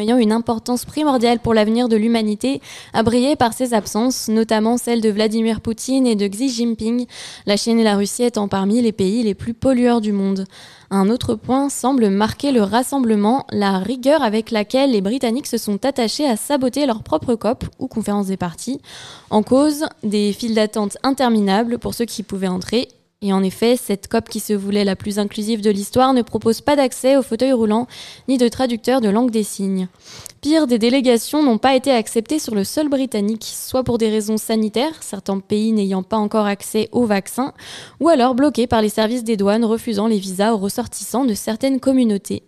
ayant une importance primordiale pour l'avenir de l'humanité, a brillé par ses absences, notamment celle de Vladimir Poutine et de Xi Jinping, la Chine et la Russie étant parmi les pays les plus pollueurs du monde. Un autre point semble marquer le rassemblement, la rigueur avec laquelle les Britanniques se sont attachés à saboter leur propre COP ou conférence des partis, en cause des files d'attente interminables pour ceux qui pouvaient entrer et en effet, cette COP qui se voulait la plus inclusive de l'histoire ne propose pas d'accès aux fauteuils roulants ni de traducteur de langue des signes. Pire, des délégations n'ont pas été acceptées sur le sol britannique, soit pour des raisons sanitaires, certains pays n'ayant pas encore accès aux vaccins, ou alors bloqués par les services des douanes refusant les visas aux ressortissants de certaines communautés.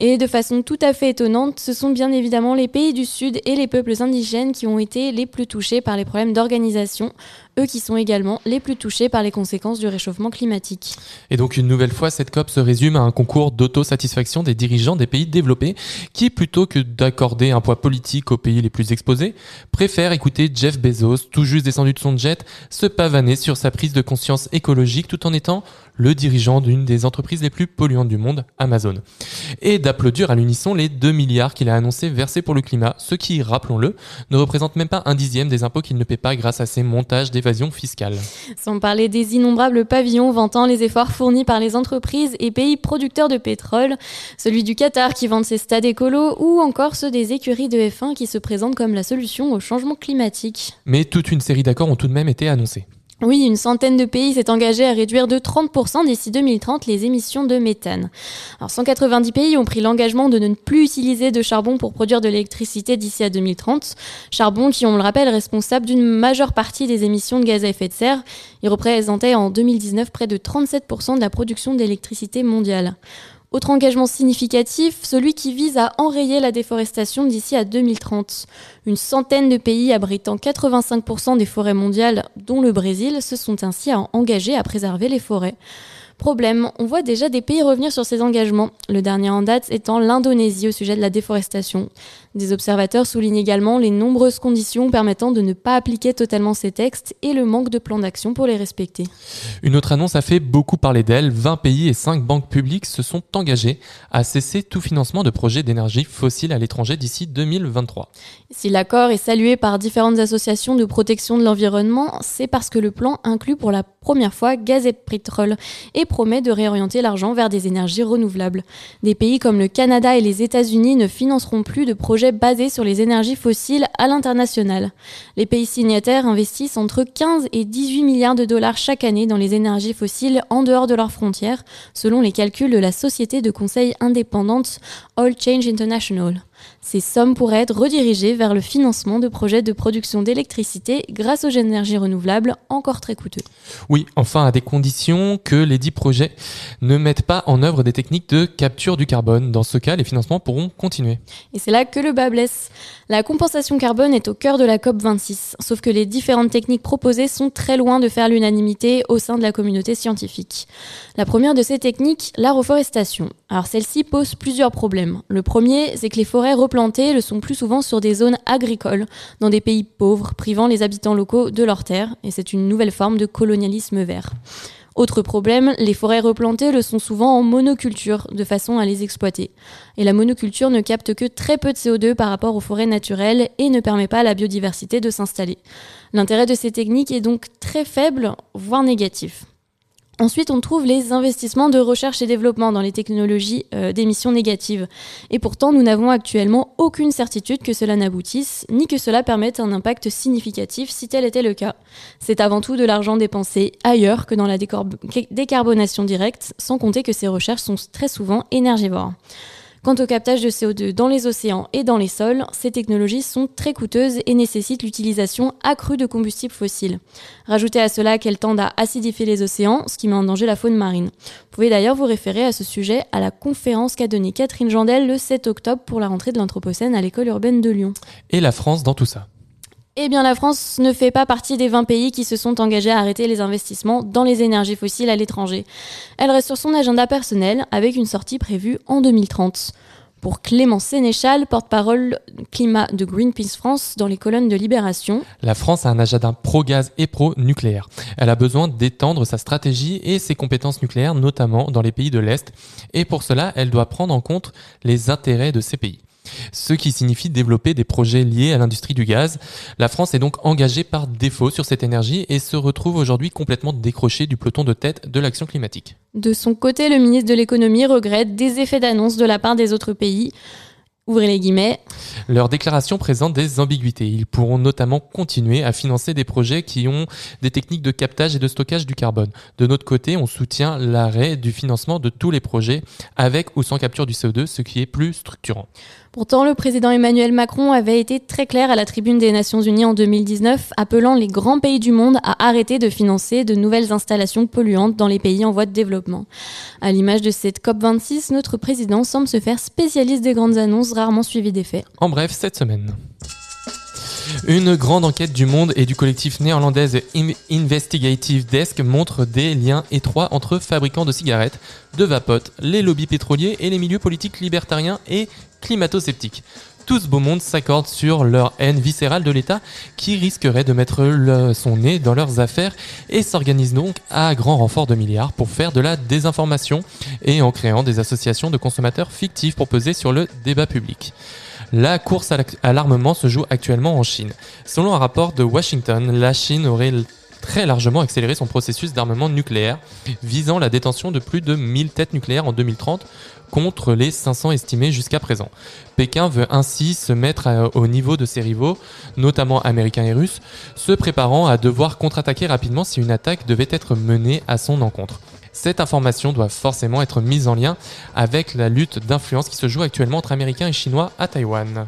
Et de façon tout à fait étonnante, ce sont bien évidemment les pays du Sud et les peuples indigènes qui ont été les plus touchés par les problèmes d'organisation, eux qui sont également les plus touchés par les conséquences du réchauffement climatique. Et donc une nouvelle fois, cette COP se résume à un concours d'autosatisfaction des dirigeants des pays développés qui, plutôt que d'accorder un poids politique aux pays les plus exposés, préfèrent écouter Jeff Bezos, tout juste descendu de son jet, se pavaner sur sa prise de conscience écologique tout en étant le dirigeant d'une des entreprises les plus polluantes du monde, Amazon. Et d'applaudir à l'unisson les 2 milliards qu'il a annoncé verser pour le climat, ce qui, rappelons-le, ne représente même pas un dixième des impôts qu'il ne paie pas grâce à ses montages d'évasion fiscale. Sans parler des innombrables pavillons vantant les efforts fournis par les entreprises et pays producteurs de pétrole, celui du Qatar qui vante ses stades écolos ou encore ceux des écuries de F1 qui se présentent comme la solution au changement climatique. Mais toute une série d'accords ont tout de même été annoncés. Oui, une centaine de pays s'est engagé à réduire de 30% d'ici 2030 les émissions de méthane. Alors 190 pays ont pris l'engagement de ne plus utiliser de charbon pour produire de l'électricité d'ici à 2030. Charbon qui, on le rappelle, est responsable d'une majeure partie des émissions de gaz à effet de serre. Il représentait en 2019 près de 37% de la production d'électricité mondiale. Autre engagement significatif, celui qui vise à enrayer la déforestation d'ici à 2030. Une centaine de pays abritant 85% des forêts mondiales, dont le Brésil, se sont ainsi engagés à préserver les forêts. Problème, on voit déjà des pays revenir sur ces engagements, le dernier en date étant l'Indonésie au sujet de la déforestation. Des observateurs soulignent également les nombreuses conditions permettant de ne pas appliquer totalement ces textes et le manque de plan d'action pour les respecter. Une autre annonce a fait beaucoup parler d'elle. 20 pays et 5 banques publiques se sont engagés à cesser tout financement de projets d'énergie fossile à l'étranger d'ici 2023. Si l'accord est salué par différentes associations de protection de l'environnement, c'est parce que le plan inclut pour la première fois gaz et pétrole et promet de réorienter l'argent vers des énergies renouvelables. Des pays comme le Canada et les États-Unis ne financeront plus de projets basé sur les énergies fossiles à l'international. Les pays signataires investissent entre 15 et 18 milliards de dollars chaque année dans les énergies fossiles en dehors de leurs frontières, selon les calculs de la société de conseil indépendante All Change International. Ces sommes pourraient être redirigées vers le financement de projets de production d'électricité grâce aux énergies renouvelables encore très coûteux. Oui, enfin à des conditions que les dix projets ne mettent pas en œuvre des techniques de capture du carbone. Dans ce cas, les financements pourront continuer. Et c'est là que le La compensation carbone est au cœur de la COP26, sauf que les différentes techniques proposées sont très loin de faire l'unanimité au sein de la communauté scientifique. La première de ces techniques, la reforestation. Alors celle-ci pose plusieurs problèmes. Le premier, c'est que les forêts replantées le sont plus souvent sur des zones agricoles, dans des pays pauvres, privant les habitants locaux de leurs terres, et c'est une nouvelle forme de colonialisme vert. Autre problème, les forêts replantées le sont souvent en monoculture, de façon à les exploiter. Et la monoculture ne capte que très peu de CO2 par rapport aux forêts naturelles et ne permet pas à la biodiversité de s'installer. L'intérêt de ces techniques est donc très faible, voire négatif. Ensuite, on trouve les investissements de recherche et développement dans les technologies euh, d'émissions négatives. Et pourtant, nous n'avons actuellement aucune certitude que cela n'aboutisse, ni que cela permette un impact significatif si tel était le cas. C'est avant tout de l'argent dépensé ailleurs que dans la décarbonation directe, sans compter que ces recherches sont très souvent énergivores. Quant au captage de CO2 dans les océans et dans les sols, ces technologies sont très coûteuses et nécessitent l'utilisation accrue de combustibles fossiles. Rajoutez à cela qu'elles tendent à acidifier les océans, ce qui met en danger la faune marine. Vous pouvez d'ailleurs vous référer à ce sujet à la conférence qu'a donnée Catherine Jandel le 7 octobre pour la rentrée de l'Anthropocène à l'école urbaine de Lyon. Et la France dans tout ça eh bien, la France ne fait pas partie des 20 pays qui se sont engagés à arrêter les investissements dans les énergies fossiles à l'étranger. Elle reste sur son agenda personnel avec une sortie prévue en 2030. Pour Clément Sénéchal, porte-parole climat de Greenpeace France dans les colonnes de Libération. La France a un agenda pro-gaz et pro-nucléaire. Elle a besoin d'étendre sa stratégie et ses compétences nucléaires, notamment dans les pays de l'Est. Et pour cela, elle doit prendre en compte les intérêts de ces pays. Ce qui signifie développer des projets liés à l'industrie du gaz. La France est donc engagée par défaut sur cette énergie et se retrouve aujourd'hui complètement décrochée du peloton de tête de l'action climatique. De son côté, le ministre de l'économie regrette des effets d'annonce de la part des autres pays. Ouvrez les guillemets. Leur déclaration présente des ambiguïtés. Ils pourront notamment continuer à financer des projets qui ont des techniques de captage et de stockage du carbone. De notre côté, on soutient l'arrêt du financement de tous les projets avec ou sans capture du CO2, ce qui est plus structurant. Pourtant, le président Emmanuel Macron avait été très clair à la tribune des Nations Unies en 2019, appelant les grands pays du monde à arrêter de financer de nouvelles installations polluantes dans les pays en voie de développement. À l'image de cette COP26, notre président semble se faire spécialiste des grandes annonces rarement suivies des faits. En bref, cette semaine. Une grande enquête du Monde et du collectif néerlandaise Investigative Desk montre des liens étroits entre fabricants de cigarettes, de vapotes, les lobbies pétroliers et les milieux politiques libertariens et climato-sceptiques. Tout ce beau monde s'accorde sur leur haine viscérale de l'État qui risquerait de mettre son nez dans leurs affaires et s'organise donc à grand renfort de milliards pour faire de la désinformation et en créant des associations de consommateurs fictifs pour peser sur le débat public. La course à l'armement se joue actuellement en Chine. Selon un rapport de Washington, la Chine aurait très largement accéléré son processus d'armement nucléaire, visant la détention de plus de 1000 têtes nucléaires en 2030 contre les 500 estimés jusqu'à présent. Pékin veut ainsi se mettre au niveau de ses rivaux, notamment américains et russes, se préparant à devoir contre-attaquer rapidement si une attaque devait être menée à son encontre. Cette information doit forcément être mise en lien avec la lutte d'influence qui se joue actuellement entre Américains et Chinois à Taïwan.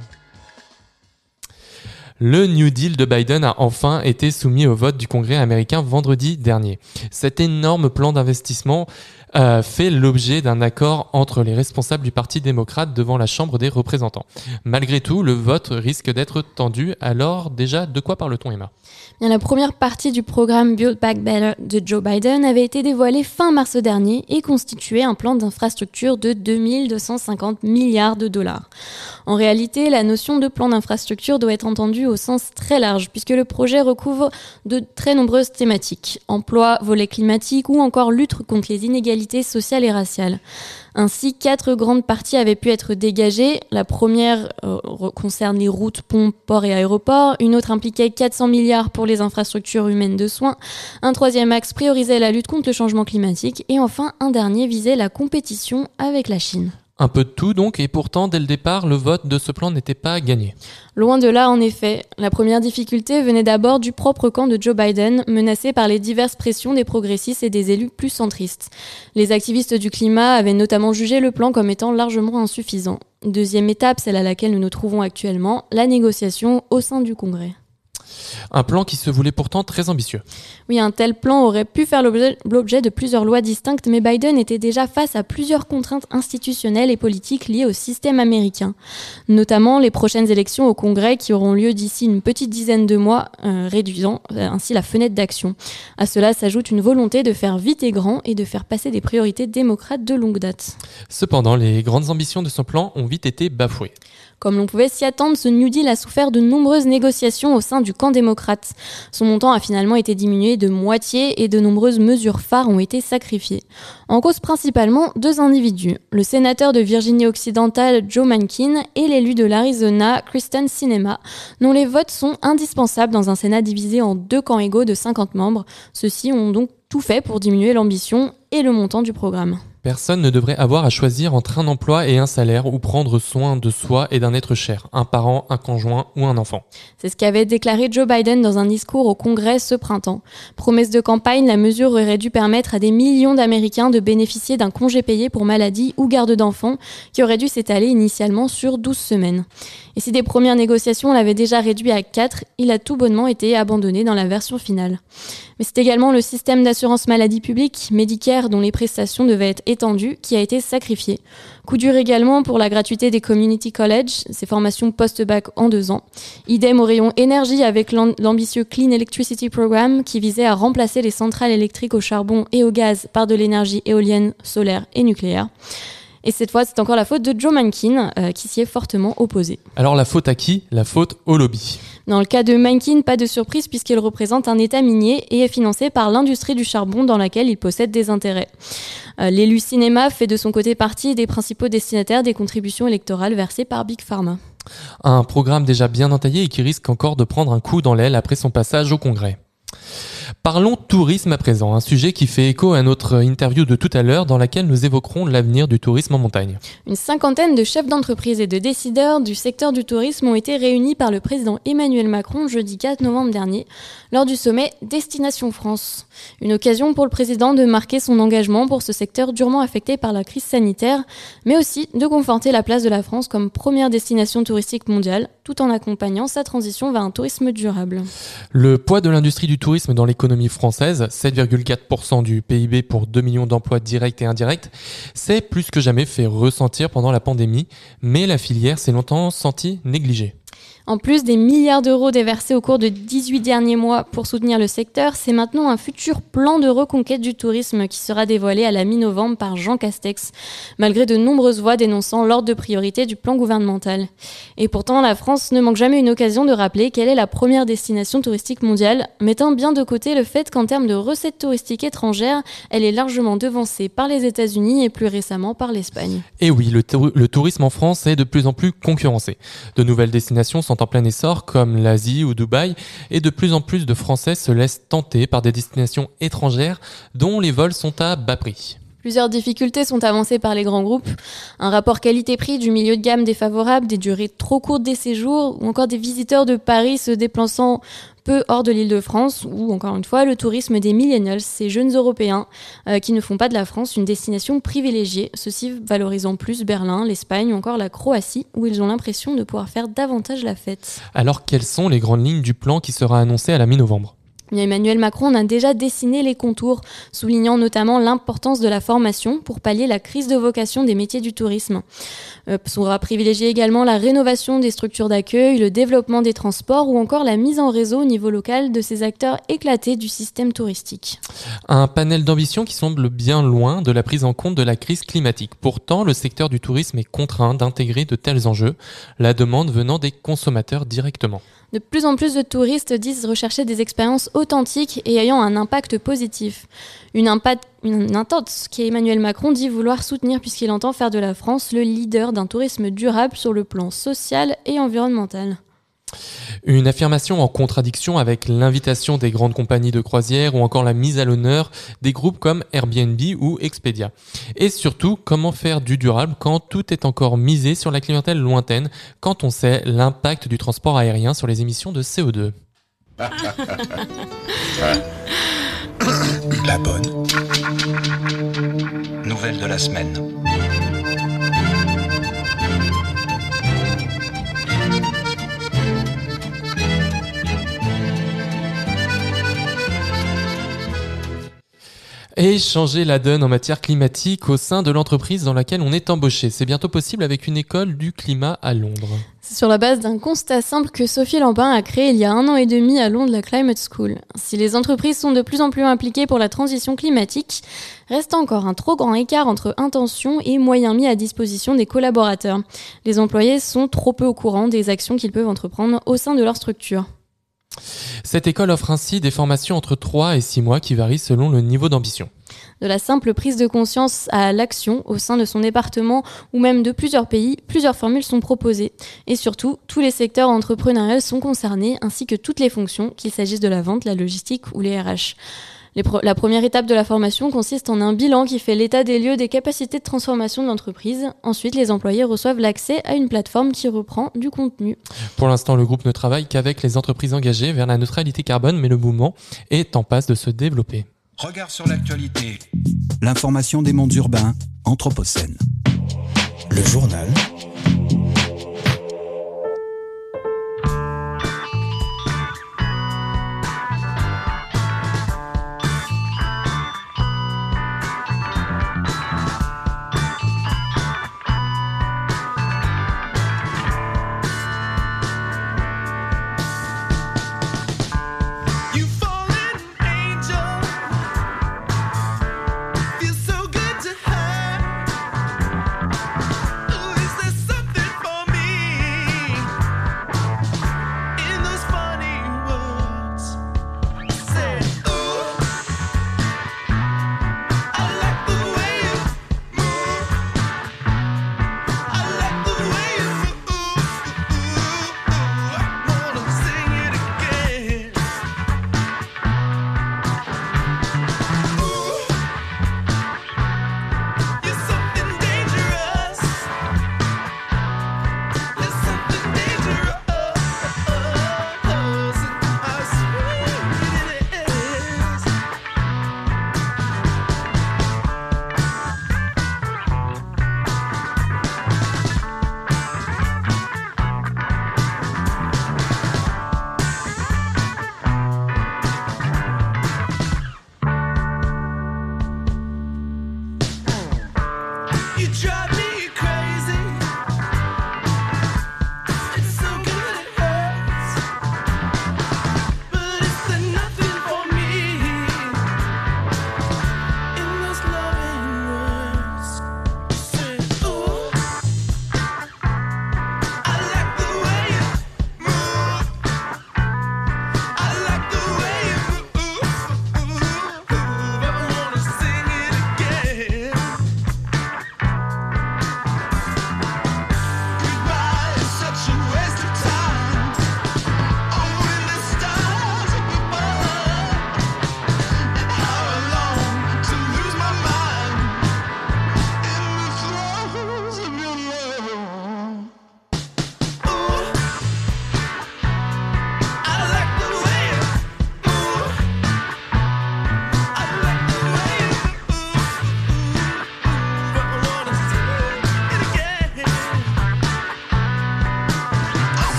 Le New Deal de Biden a enfin été soumis au vote du Congrès américain vendredi dernier. Cet énorme plan d'investissement fait l'objet d'un accord entre les responsables du Parti démocrate devant la Chambre des représentants. Malgré tout, le vote risque d'être tendu. Alors déjà, de quoi parle-t-on, Emma? Bien, La première partie du programme Build Back Better de Joe Biden avait été dévoilée fin mars dernier et constituait un plan d'infrastructure de 2250 milliards de dollars. En réalité, la notion de plan d'infrastructure doit être entendue au sens très large, puisque le projet recouvre de très nombreuses thématiques. Emploi, volet climatique ou encore lutte contre les inégalités sociales et raciales. Ainsi, quatre grandes parties avaient pu être dégagées. La première euh, concerne les routes, ponts, ports et aéroports. Une autre impliquait 400 milliards pour les infrastructures humaines de soins. Un troisième axe priorisait la lutte contre le changement climatique. Et enfin, un dernier visait la compétition avec la Chine. Un peu de tout donc, et pourtant, dès le départ, le vote de ce plan n'était pas gagné. Loin de là, en effet. La première difficulté venait d'abord du propre camp de Joe Biden, menacé par les diverses pressions des progressistes et des élus plus centristes. Les activistes du climat avaient notamment jugé le plan comme étant largement insuffisant. Deuxième étape, celle à laquelle nous nous trouvons actuellement, la négociation au sein du Congrès. Un plan qui se voulait pourtant très ambitieux. Oui, un tel plan aurait pu faire l'objet de plusieurs lois distinctes, mais Biden était déjà face à plusieurs contraintes institutionnelles et politiques liées au système américain, notamment les prochaines élections au Congrès qui auront lieu d'ici une petite dizaine de mois, euh, réduisant euh, ainsi la fenêtre d'action. À cela s'ajoute une volonté de faire vite et grand et de faire passer des priorités démocrates de longue date. Cependant, les grandes ambitions de son plan ont vite été bafouées. Comme l'on pouvait s'y attendre, ce New Deal a souffert de nombreuses négociations au sein du camp démocrate. Son montant a finalement été diminué de moitié et de nombreuses mesures phares ont été sacrifiées. En cause principalement deux individus, le sénateur de Virginie occidentale Joe Manchin et l'élu de l'Arizona Kristen Sinema, dont les votes sont indispensables dans un Sénat divisé en deux camps égaux de 50 membres. Ceux-ci ont donc tout fait pour diminuer l'ambition et le montant du programme. Personne ne devrait avoir à choisir entre un emploi et un salaire ou prendre soin de soi et d'un être cher, un parent, un conjoint ou un enfant. C'est ce qu'avait déclaré Joe Biden dans un discours au Congrès ce printemps. Promesse de campagne, la mesure aurait dû permettre à des millions d'Américains de bénéficier d'un congé payé pour maladie ou garde d'enfants qui aurait dû s'étaler initialement sur 12 semaines. Et si des premières négociations l'avaient déjà réduit à 4, il a tout bonnement été abandonné dans la version finale. Mais c'est également le système d'assurance maladie publique, Medicare, dont les prestations devaient être étendues, qui a été sacrifié. Coup dur également pour la gratuité des community college, ces formations post-bac en deux ans. Idem au rayon énergie avec l'ambitieux Clean Electricity Program qui visait à remplacer les centrales électriques au charbon et au gaz par de l'énergie éolienne, solaire et nucléaire. Et cette fois, c'est encore la faute de Joe Mankin euh, qui s'y est fortement opposé. Alors la faute à qui? La faute au lobby. Dans le cas de Mankin, pas de surprise puisqu'il représente un État minier et est financé par l'industrie du charbon dans laquelle il possède des intérêts. Euh, l'élu cinéma fait de son côté partie des principaux destinataires des contributions électorales versées par Big Pharma. Un programme déjà bien entaillé et qui risque encore de prendre un coup dans l'aile après son passage au Congrès. Parlons tourisme à présent, un sujet qui fait écho à notre interview de tout à l'heure dans laquelle nous évoquerons l'avenir du tourisme en montagne. Une cinquantaine de chefs d'entreprise et de décideurs du secteur du tourisme ont été réunis par le président Emmanuel Macron jeudi 4 novembre dernier lors du sommet Destination France. Une occasion pour le président de marquer son engagement pour ce secteur durement affecté par la crise sanitaire, mais aussi de conforter la place de la France comme première destination touristique mondiale, tout en accompagnant sa transition vers un tourisme durable. Le poids de l'industrie du tourisme dans l'économie française, 7,4% du PIB pour 2 millions d'emplois directs et indirects, s'est plus que jamais fait ressentir pendant la pandémie, mais la filière s'est longtemps sentie négligée. En plus des milliards d'euros déversés au cours de 18 derniers mois pour soutenir le secteur, c'est maintenant un futur plan de reconquête du tourisme qui sera dévoilé à la mi-novembre par Jean Castex, malgré de nombreuses voix dénonçant l'ordre de priorité du plan gouvernemental. Et pourtant, la France ne manque jamais une occasion de rappeler qu'elle est la première destination touristique mondiale, mettant bien de côté le fait qu'en termes de recettes touristiques étrangères, elle est largement devancée par les États-Unis et plus récemment par l'Espagne. Et oui, le, le tourisme en France est de plus en plus concurrencé. De nouvelles destinations sont en plein essor comme l'Asie ou Dubaï et de plus en plus de Français se laissent tenter par des destinations étrangères dont les vols sont à bas prix. Plusieurs difficultés sont avancées par les grands groupes. Un rapport qualité-prix du milieu de gamme défavorable, des durées trop courtes des séjours, ou encore des visiteurs de Paris se déplaçant peu hors de l'île de France, ou encore une fois le tourisme des millennials, ces jeunes Européens euh, qui ne font pas de la France une destination privilégiée, ceci valorisant plus Berlin, l'Espagne ou encore la Croatie, où ils ont l'impression de pouvoir faire davantage la fête. Alors quelles sont les grandes lignes du plan qui sera annoncé à la mi-novembre? Emmanuel Macron a déjà dessiné les contours, soulignant notamment l'importance de la formation pour pallier la crise de vocation des métiers du tourisme. Euh, sera privilégié également la rénovation des structures d'accueil, le développement des transports ou encore la mise en réseau au niveau local de ces acteurs éclatés du système touristique. Un panel d'ambition qui semble bien loin de la prise en compte de la crise climatique. Pourtant, le secteur du tourisme est contraint d'intégrer de tels enjeux, la demande venant des consommateurs directement. De plus en plus de touristes disent rechercher des expériences authentiques et ayant un impact positif. Une, impact, une intense qui Emmanuel Macron dit vouloir soutenir puisqu'il entend faire de la France le leader d'un tourisme durable sur le plan social et environnemental. Une affirmation en contradiction avec l'invitation des grandes compagnies de croisière ou encore la mise à l'honneur des groupes comme Airbnb ou Expedia. Et surtout, comment faire du durable quand tout est encore misé sur la clientèle lointaine, quand on sait l'impact du transport aérien sur les émissions de CO2. La bonne. Nouvelle de la semaine. Et changer la donne en matière climatique au sein de l'entreprise dans laquelle on est embauché. C'est bientôt possible avec une école du climat à Londres. C'est sur la base d'un constat simple que Sophie Lambin a créé il y a un an et demi à Londres la Climate School. Si les entreprises sont de plus en plus impliquées pour la transition climatique, reste encore un trop grand écart entre intention et moyens mis à disposition des collaborateurs. Les employés sont trop peu au courant des actions qu'ils peuvent entreprendre au sein de leur structure. Cette école offre ainsi des formations entre 3 et 6 mois qui varient selon le niveau d'ambition. De la simple prise de conscience à l'action au sein de son département ou même de plusieurs pays, plusieurs formules sont proposées. Et surtout, tous les secteurs entrepreneuriaux sont concernés ainsi que toutes les fonctions, qu'il s'agisse de la vente, la logistique ou les RH la première étape de la formation consiste en un bilan qui fait l'état des lieux des capacités de transformation de l'entreprise. Ensuite, les employés reçoivent l'accès à une plateforme qui reprend du contenu. Pour l'instant, le groupe ne travaille qu'avec les entreprises engagées vers la neutralité carbone, mais le mouvement est en passe de se développer. Regard sur l'actualité. L'information des mondes urbains, Anthropocène. Le journal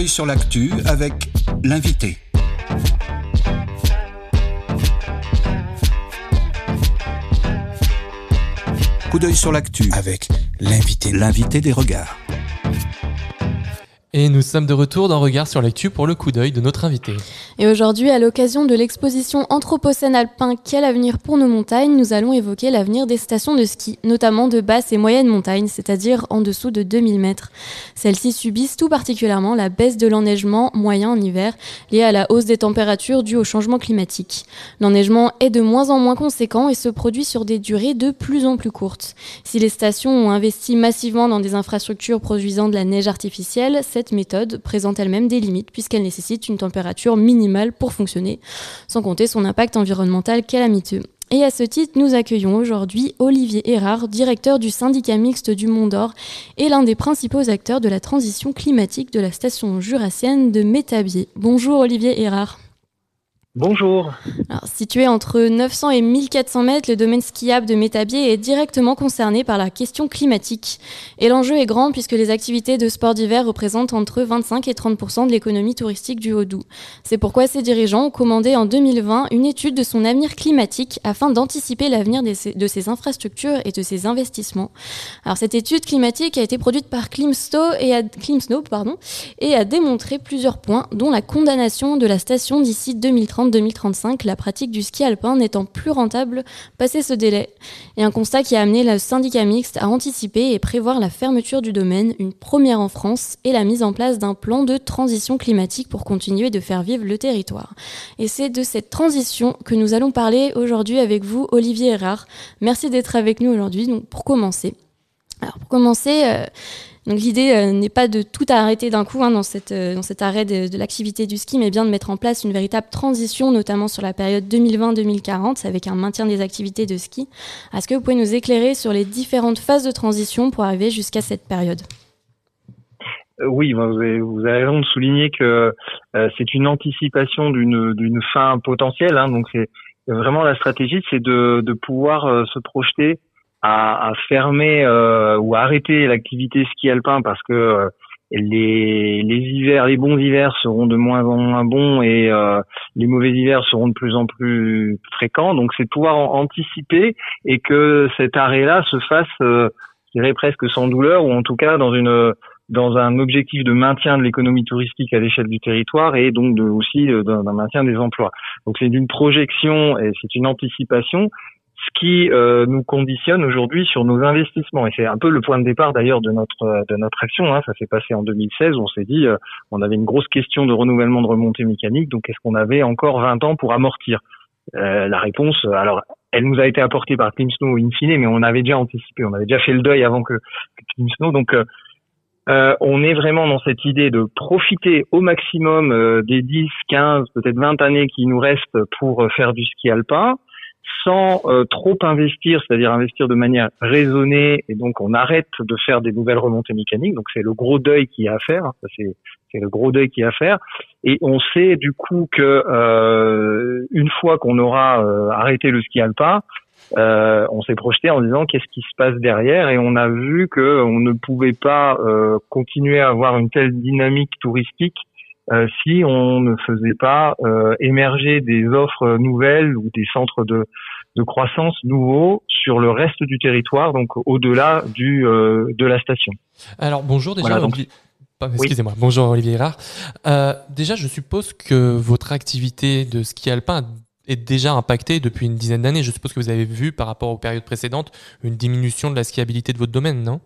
d'œil sur l'actu avec l'invité. Coup d'œil sur l'actu avec l'invité. L'invité des regards. Et nous sommes de retour dans Regard sur l'actu pour le coup d'œil de notre invité. Et aujourd'hui, à l'occasion de l'exposition Anthropocène alpin Quel avenir pour nos montagnes, nous allons évoquer l'avenir des stations de ski, notamment de basse et moyenne montagne, c'est-à-dire en dessous de 2000 mètres. Celles-ci subissent tout particulièrement la baisse de l'enneigement moyen en hiver, liée à la hausse des températures dues au changement climatique. L'enneigement est de moins en moins conséquent et se produit sur des durées de plus en plus courtes. Si les stations ont investi massivement dans des infrastructures produisant de la neige artificielle, cette méthode présente elle-même des limites puisqu'elle nécessite une température minimale pour fonctionner, sans compter son impact environnemental calamiteux. Et à ce titre, nous accueillons aujourd'hui Olivier Erard, directeur du syndicat mixte du Mont d'Or et l'un des principaux acteurs de la transition climatique de la station jurassienne de Métabier. Bonjour Olivier Erard. Bonjour. Situé entre 900 et 1400 mètres, le domaine skiable de Métabier est directement concerné par la question climatique. Et l'enjeu est grand puisque les activités de sport d'hiver représentent entre 25 et 30% de l'économie touristique du Haut-Doubs. C'est pourquoi ses dirigeants ont commandé en 2020 une étude de son avenir climatique afin d'anticiper l'avenir de ses infrastructures et de ses investissements. Alors, cette étude climatique a été produite par Climsnow et Climsnow, pardon, et a démontré plusieurs points, dont la condamnation de la station d'ici 2030 2035, la pratique du ski alpin n'étant plus rentable passé ce délai. Et un constat qui a amené le syndicat mixte à anticiper et prévoir la fermeture du domaine, une première en France, et la mise en place d'un plan de transition climatique pour continuer de faire vivre le territoire. Et c'est de cette transition que nous allons parler aujourd'hui avec vous, Olivier Erard. Merci d'être avec nous aujourd'hui. Donc, pour commencer, alors pour commencer, euh, donc l'idée euh, n'est pas de tout arrêter d'un coup hein, dans, cette, euh, dans cet arrêt de, l'activité du ski, mais bien de mettre en place une véritable transition, notamment sur la période 2020-2040, avec un maintien des activités de ski. Est-ce que vous pouvez nous éclairer sur les différentes phases de transition pour arriver jusqu'à cette période? Euh, oui, vous avez, raison de souligner que c'est une anticipation d'une fin potentielle. Hein, donc c'est vraiment la stratégie, c'est de, de pouvoir se projeter à, à fermer euh, ou à arrêter l'activité ski alpin parce que euh, les, les hivers, les bons hivers seront de moins en moins bons et euh, les mauvais hivers seront de plus en plus fréquents. Donc c'est pouvoir anticiper et que cet arrêt-là se fasse, je dirais presque sans douleur ou en tout cas dans une dans un objectif de maintien de l'économie touristique à l'échelle du territoire et donc de, aussi d'un maintien des emplois. Donc c'est une projection et c'est une anticipation qui euh, nous conditionne aujourd'hui sur nos investissements. Et c'est un peu le point de départ d'ailleurs de notre de notre action. Hein. Ça s'est passé en 2016. On s'est dit, euh, on avait une grosse question de renouvellement de remontée mécanique. Donc, est-ce qu'on avait encore 20 ans pour amortir? Euh, La réponse, alors, elle nous a été apportée par Team Snow in fine, mais on avait déjà anticipé, on avait déjà fait le deuil avant que, que Snow. Donc, euh, on est vraiment dans cette idée de profiter au maximum des 10, 15, peut-être 20 années qui nous restent pour faire du ski alpin sans euh, trop investir, c'est-à-dire investir de manière raisonnée, et donc on arrête de faire des nouvelles remontées mécaniques. Donc c'est le gros deuil qu'il y a à faire. Hein. c'est le gros deuil qu'il y a à faire. Et on sait du coup que euh, une fois qu'on aura euh, arrêté le ski alpin, on s'est projeté en disant qu'est-ce qui se passe derrière et on a vu que on ne pouvait pas continuer à avoir une telle dynamique touristique euh, si on ne faisait pas euh, émerger des offres nouvelles ou des centres de, de croissance nouveaux sur le reste du territoire, donc au-delà du euh, de la station. Alors bonjour déjà. Excusez-moi. Bonjour Olivier Rard. déjà, je suppose que votre activité de ski alpin est déjà impactée depuis une dizaine d'années. Je suppose que vous avez vu par rapport aux périodes précédentes une diminution de la skiabilité de votre domaine, non?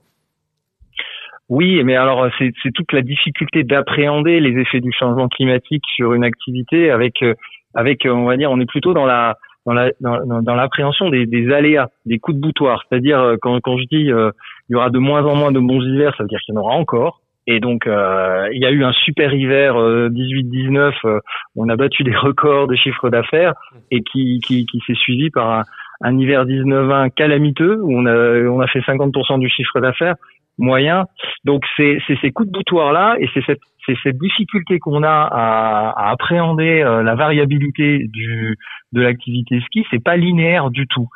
Oui, mais alors c'est toute la difficulté d'appréhender les effets du changement climatique sur une activité avec euh, avec on va dire on est plutôt dans la dans la dans, l'appréhension des, des, aléas, des coups de boutoir. C'est-à-dire euh, quand quand je dis euh, il y aura de moins en moins de bons hivers, ça veut dire qu'il y en aura encore. Et donc il y a eu un super hiver 18-19, on a battu des records de chiffre d'affaires et qui qui, qui s'est suivi par un, un hiver 19-20 calamiteux où on a on a fait 50% du chiffre d'affaires moyen. Donc c'est ces coups de boutoir là et c'est cette c'est cette difficulté qu'on a à, à appréhender euh, la variabilité du de l'activité ski. C'est pas linéaire du tout.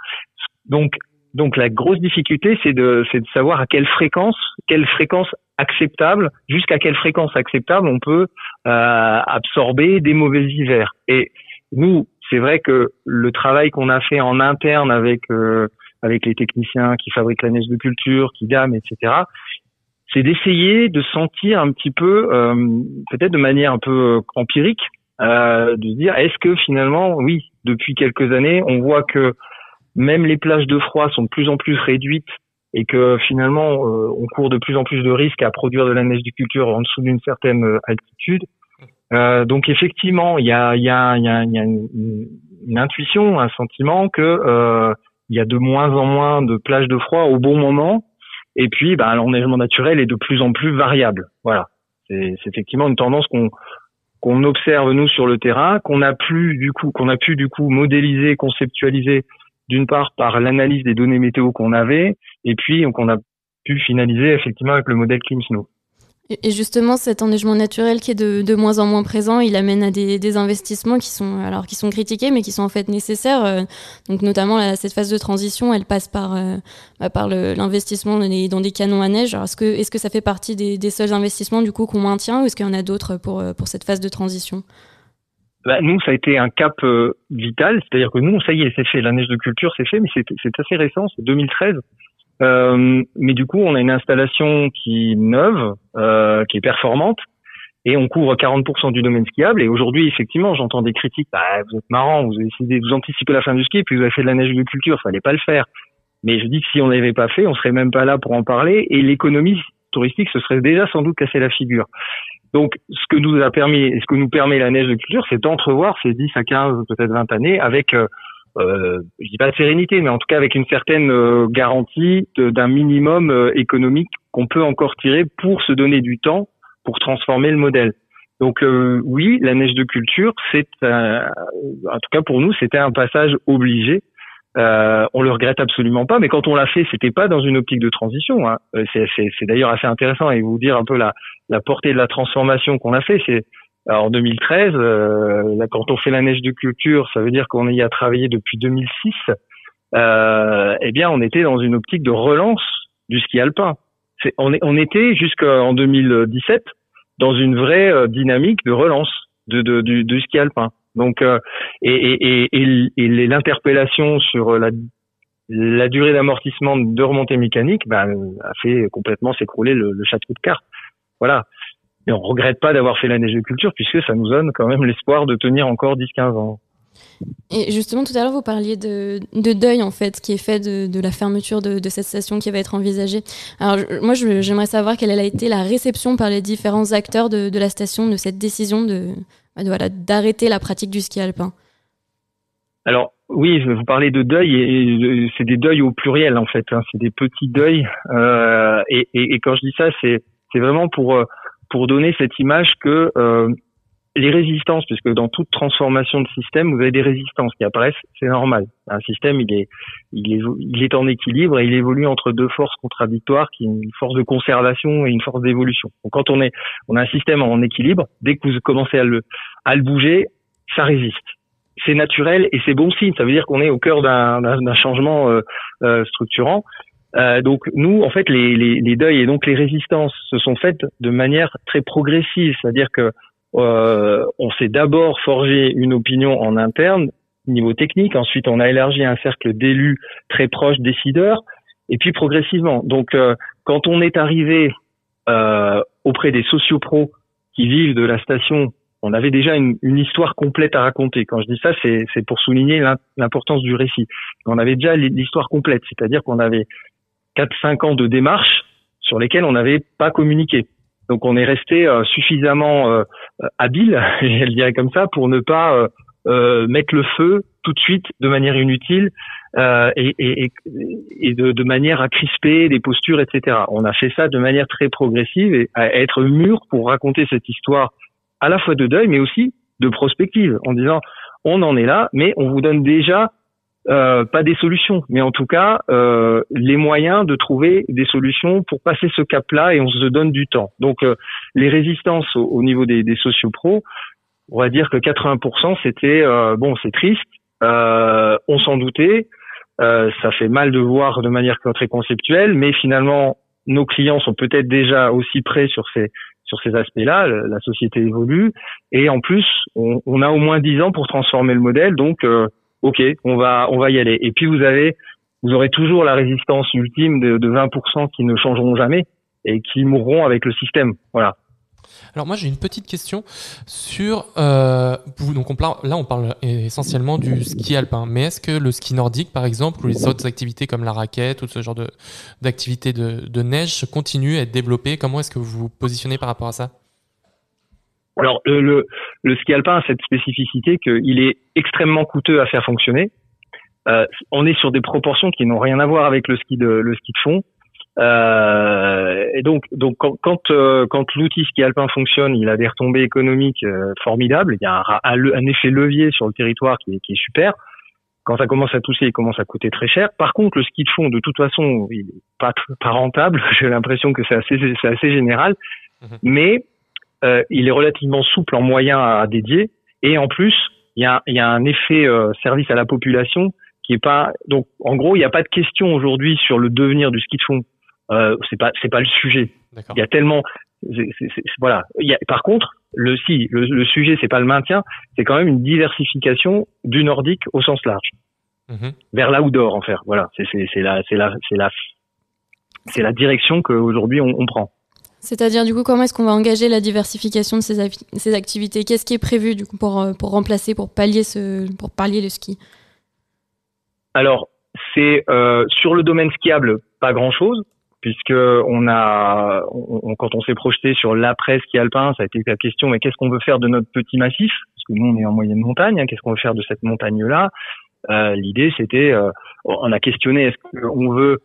Donc donc la grosse difficulté, c'est de, c'est de savoir à quelle fréquence, quelle fréquence acceptable, jusqu'à quelle fréquence acceptable on peut euh, absorber des mauvais hivers. Et nous, c'est vrai que le travail qu'on a fait en interne avec euh, avec les techniciens qui fabriquent la neige de culture, qui dament, etc., c'est d'essayer de sentir un petit peu, euh, peut-être de manière un peu empirique, euh, de se dire est-ce que finalement, oui, depuis quelques années, on voit que même les plages de froid sont de plus en plus réduites et que finalement euh, on court de plus en plus de risques à produire de la neige de culture en dessous d'une certaine euh, altitude. Euh, donc effectivement, il y a, y a, y a, y a une, intuition, un sentiment que euh, il y a de moins en moins de plages de froid au bon moment. Et puis, bah, l'enneigement naturel est de plus en plus variable. Voilà, c'est effectivement une tendance qu'on qu'on observe nous sur le terrain, qu'on a plus du coup, qu'on a pu du coup modéliser, conceptualiser d'une part par l'analyse des données météo qu'on avait, et puis qu'on a pu finaliser effectivement avec le modèle ClimSnow. Et justement, cet enneigement naturel qui est de, de, moins en moins présent, il amène à des, des, investissements qui sont alors qui sont critiqués, mais qui sont en fait nécessaires. Euh, donc notamment cette phase de transition, elle passe par euh, bah, par l'investissement dans, des canons à neige. Est-ce que est-ce que ça fait partie des, des seuls investissements du coup qu'on maintient, ou est-ce qu'il y en a d'autres pour euh, pour cette phase de transition? Bah, nous, ça a été un cap euh, vital, c'est-à-dire que nous, ça y est, c'est fait, la neige de culture, c'est fait, mais c'est assez récent, c'est 2013. Euh, mais du coup, on a une installation qui est neuve, euh, qui est performante, et on couvre 40% du domaine skiable. Et aujourd'hui, effectivement, j'entends des critiques. Bah, vous êtes marrant, vous avez décidé, vous anticipez la fin du ski, puis vous avez fait de la neige de culture, fallait pas le faire. Mais je dis que si on l'avait pas fait, on serait même pas là pour en parler, et l'économie touristique se serait déjà sans doute cassé la figure. Donc, ce que nous a permis, ce que nous permet la neige de culture, c'est d'entrevoir ces 10 à 15, peut-être 20 années avec, euh, euh, je dis pas de sérénité, mais en tout cas avec une certaine euh, garantie d'un minimum euh, économique qu'on peut encore tirer pour se donner du temps pour transformer le modèle. Donc oui, la neige de culture, c'est en tout cas pour nous, c'était un passage obligé euh, on le regrette absolument pas, mais quand on l'a fait, c'était pas dans une optique de transition. Hein. Euh, c'est d'ailleurs assez intéressant et vous dire un peu la, la portée de la transformation qu'on a fait. C'est en 2013, euh, quand on fait la neige de culture, ça veut dire qu'on y a travaillé depuis 2006. Euh, eh bien, on était dans une optique de relance du ski alpin. On, était jusqu'en 2017 dans une vraie euh, dynamique de relance du, ski alpin. Donc, euh, et, l'interpellation sur la, la durée d'amortissement de remontée mécanique ben, a fait complètement s'écrouler le, le, château de cartes. Voilà. Et on regrette pas d'avoir fait la neige de culture puisque ça nous donne quand même l'espoir de tenir encore 10-15 ans. Et justement, tout à l'heure, vous parliez de, de, deuil, en fait, qui est fait de, de la fermeture de, de, cette station qui va être envisagée. Alors, moi, j'aimerais savoir quelle a été la réception par les différents acteurs de, la station de cette décision de, voilà, d'arrêter la pratique du ski alpin Alors oui, vous parler de deuil et, c'est des deuils au pluriel en fait. Hein, c'est des petits deuils euh, et, et, et, quand je dis ça, c'est c'est vraiment pour euh, pour donner cette image que euh, les résistances, puisque dans toute transformation de système, vous avez des résistances qui apparaissent, c'est normal. Un système, il est, il est, il est en équilibre et il évolue entre deux forces contradictoires, qui est une force de conservation et une force d'évolution. Donc, quand on est, on a un système en équilibre, dès que vous commencez à le, à le bouger, ça résiste. C'est naturel et c'est bon signe. Ça veut dire qu'on est au cœur d'un changement euh, euh, structurant. Euh, donc nous, en fait, les, les, les, deuils et donc les résistances se sont faites de manière très progressive, c'est-à-dire que euh, on s'est d'abord forgé une opinion en interne, niveau technique. Ensuite, on a élargi un cercle d'élus très proches, décideurs. Et puis progressivement. Donc, euh, quand on est arrivé euh, auprès des sociopros qui vivent de la station, on avait déjà une, histoire complète à raconter. Quand je dis ça, c'est pour souligner l'importance du récit. On avait déjà l'histoire complète, c'est-à-dire qu'on avait 4-5 ans de démarches sur lesquelles on n'avait pas communiqué. Donc on est resté euh, suffisamment euh, habile, je dirais comme ça, pour ne pas euh, mettre le feu tout de suite de manière inutile et de, de, manière à crisper des postures, etc. On a fait ça de manière très progressive et à être mûr pour raconter cette histoire à la fois de deuil, mais aussi de prospective, en disant on en est là, mais on vous donne déjà euh, pas des solutions, mais en tout cas euh, les moyens de trouver des solutions pour passer ce cap-là et on se donne du temps. Donc euh, les résistances au, niveau des, des sociopros, on va dire que 80% c'était bon, c'est triste, on s'en doutait, Euh, ça fait mal de voir de manière très conceptuelle, mais finalement, nos clients sont peut-être déjà aussi prêts sur ces sur ces aspects-là. La société évolue et en plus, on, on, a au moins 10 ans pour transformer le modèle. Donc, euh, ok, on va on va y aller. Et puis vous avez vous aurez toujours la résistance ultime de, de 20% qui ne changeront jamais et qui mourront avec le système. Voilà. Alors moi j'ai une petite question sur euh, donc on parle, là on parle essentiellement du ski alpin, mais est-ce que le ski nordique par exemple ou les autres activités comme la raquette ou ce genre de d'activités de, de, neige continuent à être développées? Comment est-ce que vous vous positionnez par rapport à ça? Alors le, le, le, ski alpin a cette spécificité qu'il est extrêmement coûteux à faire fonctionner. Euh, on est sur des proportions qui n'ont rien à voir avec le ski de le ski de fond. Euh, et donc, donc quand quand, euh, quand l'outil ski alpin fonctionne, il a des retombées économiques euh, formidables. Il y a un, un, effet levier sur le territoire qui est, qui est super. Quand ça commence à tousser, il commence à coûter très cher. Par contre, le ski de fond, de toute façon, il est pas pas rentable. J'ai l'impression que c'est assez assez général, mhm. mais euh, il est relativement souple en moyens à, dédier. Et en plus, il y a, il y a un effet service à la population qui est pas donc en gros il n'y a pas de question aujourd'hui sur le devenir du ski de fond euh, c'est pas c'est pas le sujet. Il y a tellement voilà. Il y a, par contre, le si le, le sujet c'est pas le maintien, c'est quand même une diversification du nordique au sens large, mm-hmm. vers l'outdoor en fait. Voilà, c'est c'est la c'est la c'est la c'est la direction qu'aujourd'hui on, on prend. C'est-à-dire du coup comment est-ce qu'on va engager la diversification de ces, activités? Qu'est-ce qui est prévu du coup pour euh, pour remplacer pour pallier ce pour pallier le ski? Alors c'est euh, sur le domaine skiable pas grand chose puisque on a, quand on s'est projeté sur l'après ski alpin, ça a été la question, mais qu'est-ce qu'on veut faire de notre petit massif? Parce que nous, on est en moyenne montagne, hein, qu'est-ce qu'on veut faire de cette montagne-là? Euh, L'idée, c'était, on a questionné, est-ce qu'on veut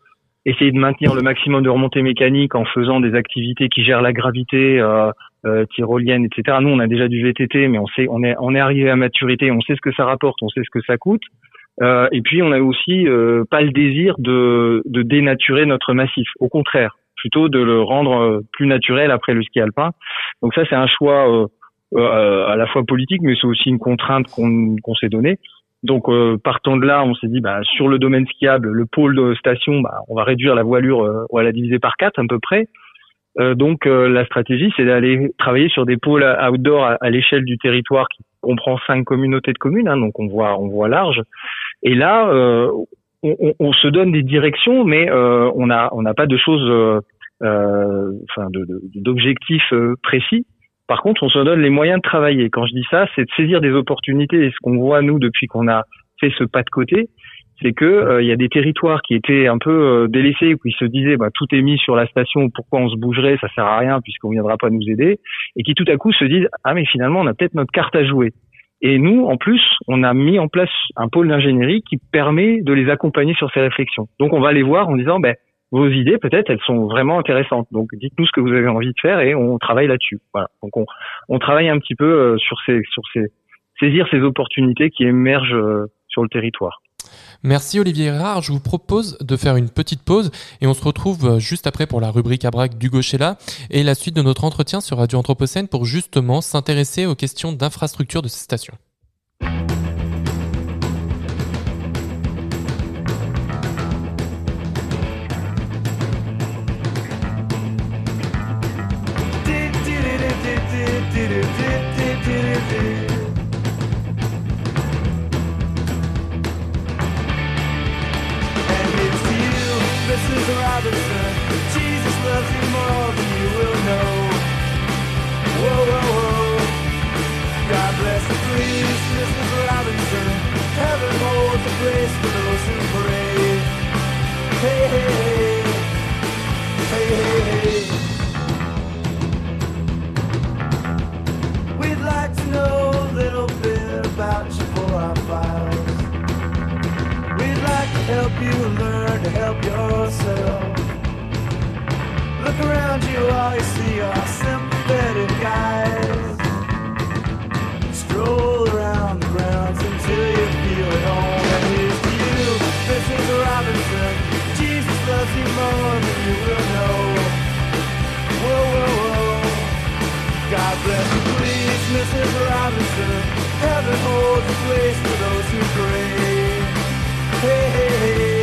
essayer de maintenir le maximum de remontées mécaniques en faisant des activités qui gèrent la gravité euh, euh tyrolienne, etc. Nous, on a déjà du VTT, mais on sait, on est, on est arrivé à maturité, on sait ce que ça rapporte, on sait ce que ça coûte. Euh, et puis on a aussi euh, pas le désir de, de dénaturer notre massif. Au contraire, plutôt de le rendre euh, plus naturel après le ski alpin. Donc ça c'est un choix à la fois politique, mais c'est aussi une contrainte qu'on qu'on s'est donnée. Donc partant de là, on s'est dit bah, sur le domaine skiable, le pôle de station, bah, on va réduire la voilure, on va la diviser par quatre à peu près. donc la stratégie, c'est d'aller travailler sur des pôles outdoor à, l'échelle du territoire qui comprend cinq communautés de communes, hein, donc on voit on voit large, et là, euh, on, on, se donne des directions, mais euh, on n'a on n'a pas de choses, euh, enfin, d'objectifs précis. Par contre, on se donne les moyens de travailler. Quand je dis ça, c'est de saisir des opportunités. Et ce qu'on voit nous depuis qu'on a fait ce pas de côté, c'est que il y a des territoires qui étaient un peu délaissés, où ils se disaient bah, tout est mis sur la station, pourquoi on se bougerait, ça sert à rien puisqu'on viendra pas nous aider, et qui tout à coup se disent ah mais finalement on a peut-être notre carte à jouer. Et nous, en plus, on a mis en place un pôle d'ingénierie qui permet de les accompagner sur ces réflexions. Donc, on va les voir en disant, ben, vos idées, peut-être, elles sont vraiment intéressantes. Donc, dites-nous ce que vous avez envie de faire et on travaille là-dessus. Voilà. Donc, on, on, travaille un petit peu euh, sur ces, sur ces, saisir ces opportunités qui émergent euh, sur le territoire. Merci Olivier Rard. Je vous propose de faire une petite pause et on se retrouve euh, juste après pour la rubrique braque du là et la suite de notre entretien sur Radio Anthropocène pour justement s'intéresser aux questions d'infrastructure de ces stations. father's son. But Jesus loves you more than you will know. Whoa, whoa, whoa. God bless the please, Mrs. Robinson. Heaven holds a place for those who pray. Hey, hey, hey. Hey, hey, hey. We'd like to know a little bit about you for our files. We'd like to help you learn help yourself. Look around you, all you see are sympathetic eyes. Stroll around the grounds until you feel at home. And here's to you, Mrs. Robinson. Jesus loves you more than you will know. Whoa, whoa, whoa. God bless you, please, Mrs. Robinson. Heaven holds a place for those who pray. Hey, hey, hey.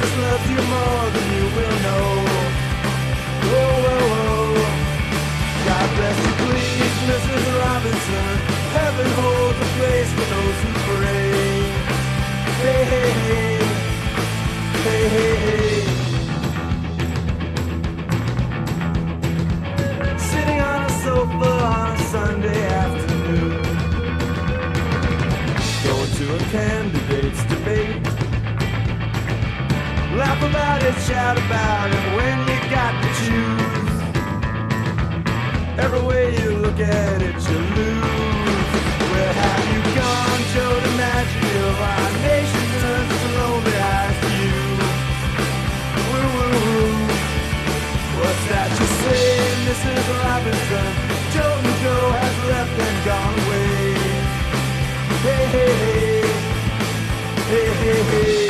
Jesus loves you more than you will know. About it, shout about it when you got to choose. Every way you look at it, you lose. Where have you gone, Joe DiMaggio? Our nation turns its lonely eyes to you. Woo, woo, woo. What's that you say, Mrs. Robinson? Joe and Joe has left and gone away. Hey, hey, hey. Hey, hey, hey.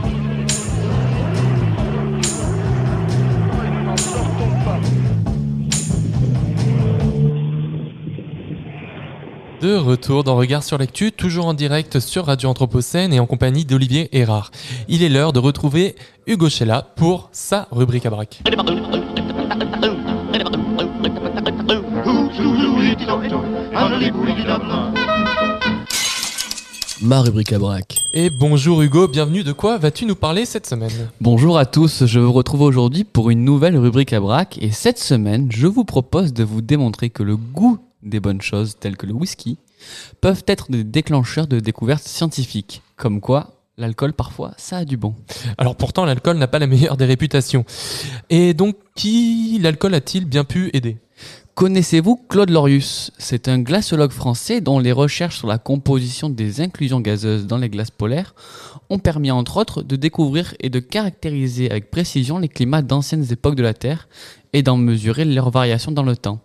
De retour dans Regard sur l'actu, toujours en direct sur Radio Anthropocène et en compagnie d'Olivier Erard. Il est l'heure de retrouver Hugo Chella pour sa rubrique à braque. Ma rubrique à braque. Et bonjour Hugo, bienvenue. De quoi vas-tu nous parler cette semaine? Bonjour à tous, je vous retrouve aujourd'hui pour une nouvelle rubrique à braque et cette semaine, je vous propose de vous démontrer que le goût des bonnes choses telles que le whisky peuvent être des déclencheurs de découvertes scientifiques. Comme quoi, l'alcool parfois, ça a du bon. Alors pourtant, l'alcool n'a pas la meilleure des réputations. Et donc, qui l'alcool a-t-il bien pu aider? Connaissez-vous Claude Lorius? C'est un glaciologue français dont les recherches sur la composition des inclusions gazeuses dans les glaces polaires ont permis entre autres de découvrir et de caractériser avec précision les climats d'anciennes époques de la Terre et d'en mesurer leurs variations dans le temps.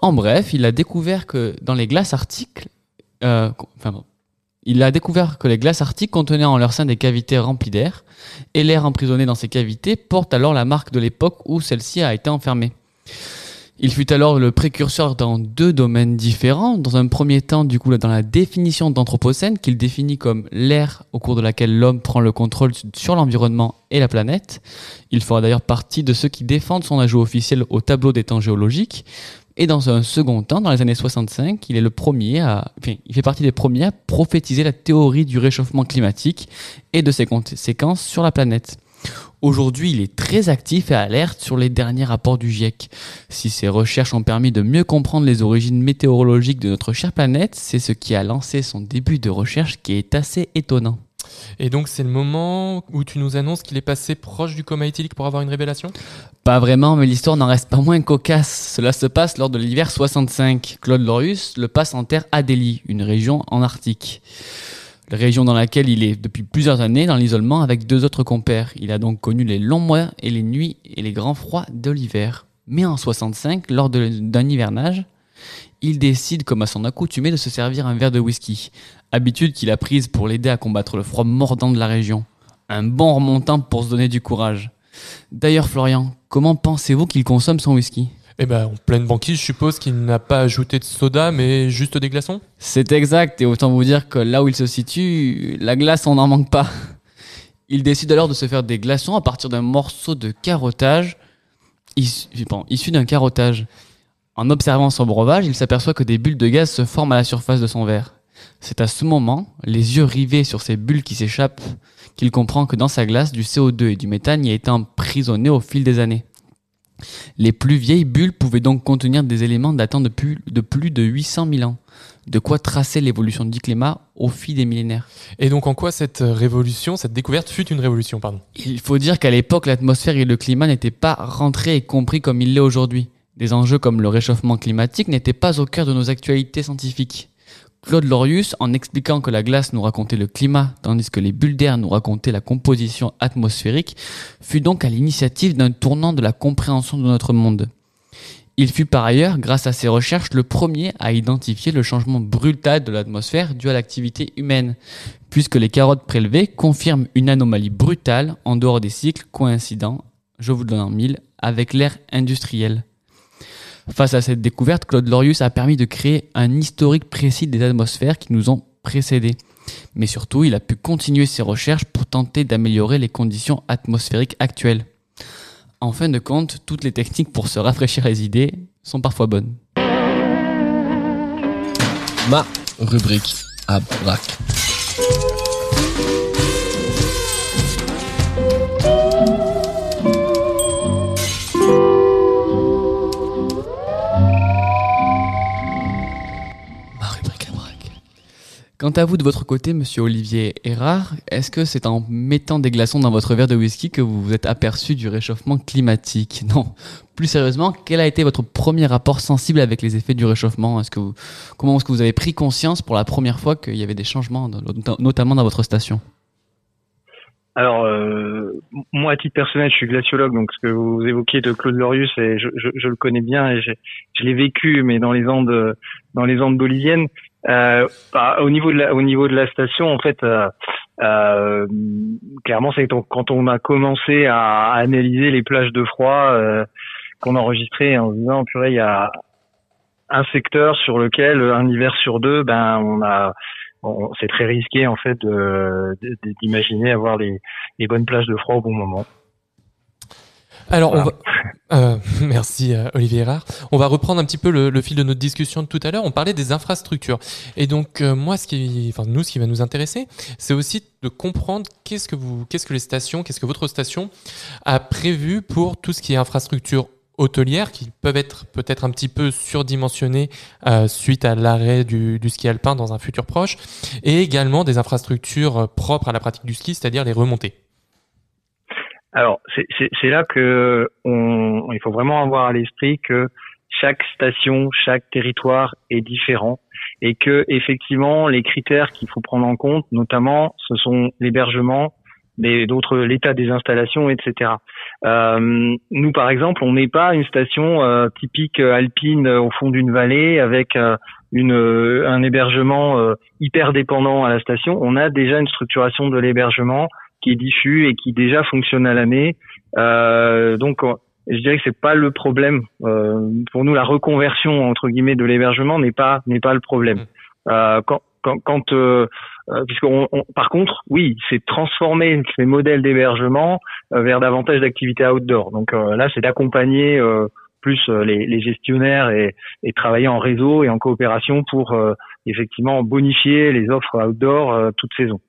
En bref, il a découvert que les glaces arctiques, euh, contenaient en leur sein des cavités remplies d'air, et l'air emprisonné dans ces cavités porte alors la marque de l'époque où celle-ci a été enfermée. Il fut alors le précurseur dans deux domaines différents. Dans un premier temps, du coup, dans la définition d'Anthropocène, qu'il définit comme l'ère au cours de laquelle l'homme prend le contrôle sur l'environnement et la planète. Il fera d'ailleurs partie de ceux qui défendent son ajout officiel au tableau des temps géologiques. Et dans un second temps, dans les années 65, il est le premier à, enfin, il fait partie des premiers à prophétiser la théorie du réchauffement climatique et de ses conséquences sur la planète. Aujourd'hui, il est très actif et alerte sur les derniers rapports du GIEC. Si ces recherches ont permis de mieux comprendre les origines météorologiques de notre chère planète, c'est ce qui a lancé son début de recherche qui est assez étonnant. Et donc, c'est le moment où tu nous annonces qu'il est passé proche du coma éthylique pour avoir une révélation? Pas vraiment, mais l'histoire n'en reste pas moins cocasse. Cela se passe lors de l'hiver 65. Claude Lorius le passe en terre Adélie, une région en Arctique. La région dans laquelle il est depuis plusieurs années dans l'isolement avec deux autres compères. Il a donc connu les longs mois et les nuits et les grands froids de l'hiver. Mais en 65, lors d'un hivernage, il décide, comme à son accoutumée, de se servir un verre de whisky, habitude qu'il a prise pour l'aider à combattre le froid mordant de la région. Un bon remontant pour se donner du courage. D'ailleurs, Florian, comment pensez-vous qu'il consomme son whisky? Eh ben, en pleine banquise, je suppose qu'il n'a pas ajouté de soda, mais juste des glaçons C'est exact, et autant vous dire que là où il se situe, la glace, on n'en manque pas. Il décide alors de se faire des glaçons à partir d'un morceau de carottage, issu, issu d'un carottage. En observant son breuvage, il s'aperçoit que des bulles de gaz se forment à la surface de son verre. C'est à ce moment, les yeux rivés sur ces bulles qui s'échappent, qu'il comprend que dans sa glace, du CO2 et du méthane y a été emprisonné au fil des années. Les plus vieilles bulles pouvaient donc contenir des éléments datant de plus de, plus de 800 000 ans. De quoi tracer l'évolution du climat au fil des millénaires. Et donc, en quoi cette révolution, cette découverte fut une révolution, pardon? Il faut dire qu'à l'époque, l'atmosphère et le climat n'étaient pas rentrés et compris comme il l'est aujourd'hui. Des enjeux comme le réchauffement climatique n'étaient pas au cœur de nos actualités scientifiques. Claude Lorius, en expliquant que la glace nous racontait le climat, tandis que les bulles d'air nous racontaient la composition atmosphérique, fut donc à l'initiative d'un tournant de la compréhension de notre monde. Il fut par ailleurs, grâce à ses recherches, le premier à identifier le changement brutal de l'atmosphère dû à l'activité humaine, puisque les carottes prélevées confirment une anomalie brutale en dehors des cycles coïncidents, je vous le donne en mille, avec l'ère industrielle. Face à cette découverte, Claude Lorius a permis de créer un historique précis des atmosphères qui nous ont précédés. Mais surtout, il a pu continuer ses recherches pour tenter d'améliorer les conditions atmosphériques actuelles. En fin de compte, toutes les techniques pour se rafraîchir les idées sont parfois bonnes. Ma rubrique à braque. Quant à vous de votre côté, monsieur Olivier Erard, est-ce que c'est en mettant des glaçons dans votre verre de whisky que vous vous êtes aperçu du réchauffement climatique? Non. Plus sérieusement, quel a été votre premier rapport sensible avec les effets du réchauffement? Comment est-ce que vous avez pris conscience pour la première fois qu'il y avait des changements, notamment dans votre station? Alors, euh, moi, à titre personnel, je suis glaciologue, donc ce que vous évoquiez de Claude Lorius, je, le connais bien et je l'ai vécu, mais dans les Andes, dans les Andes boliviennes. Euh, bah, au niveau de la, au niveau de la station, en fait, euh, euh, clairement, c'est quand- on a commencé à analyser les plages de froid euh, qu'on enregistrait en se disant, purée, il y a un secteur sur lequel un hiver sur deux, ben, on a c'est très risqué en fait d'imaginer avoir les bonnes plages de froid au bon moment. Alors, on Voilà. va... euh, merci euh, Olivier Erard. On va reprendre un petit peu le, le fil de notre discussion de tout à l'heure. On parlait des infrastructures. Et donc, euh, moi, ce qui, enfin, nous, ce qui va nous intéresser, c'est aussi de comprendre qu'est-ce que vous, qu'est-ce que les stations, qu'est-ce que votre station a prévu pour tout ce qui est infrastructure hôtelière qui peuvent être peut-être un petit peu surdimensionnées euh, suite à l'arrêt du, du ski alpin dans un futur proche et également des infrastructures euh, propres à la pratique du ski, c'est-à-dire les remontées. Alors c'est- là que on, il faut vraiment avoir à l'esprit que chaque station, chaque territoire est différent et que effectivement les critères qu'il faut prendre en compte, notamment, ce sont l'hébergement, mais d'autres l'état des installations, etc. Euh, nous, par exemple, on n'est pas une station euh, typique euh, alpine euh, au fond d'une vallée avec euh, une, euh, un hébergement hyper dépendant à la station. On a déjà une structuration de l'hébergement qui est diffus et qui déjà fonctionne à l'année. Euh, donc, euh, je dirais que c'est pas le problème. Euh, pour nous, la reconversion entre guillemets de l'hébergement n'est pas n'est pas le problème. Euh, quand quand, quand euh, puisqu'on, on- par contre, oui, c'est transformer ces modèles d'hébergement vers davantage d'activités outdoor. Donc là, c'est d'accompagner euh, plus les, les gestionnaires et, et travailler en réseau et en coopération pour euh, effectivement bonifier les offres outdoor euh, toute saison.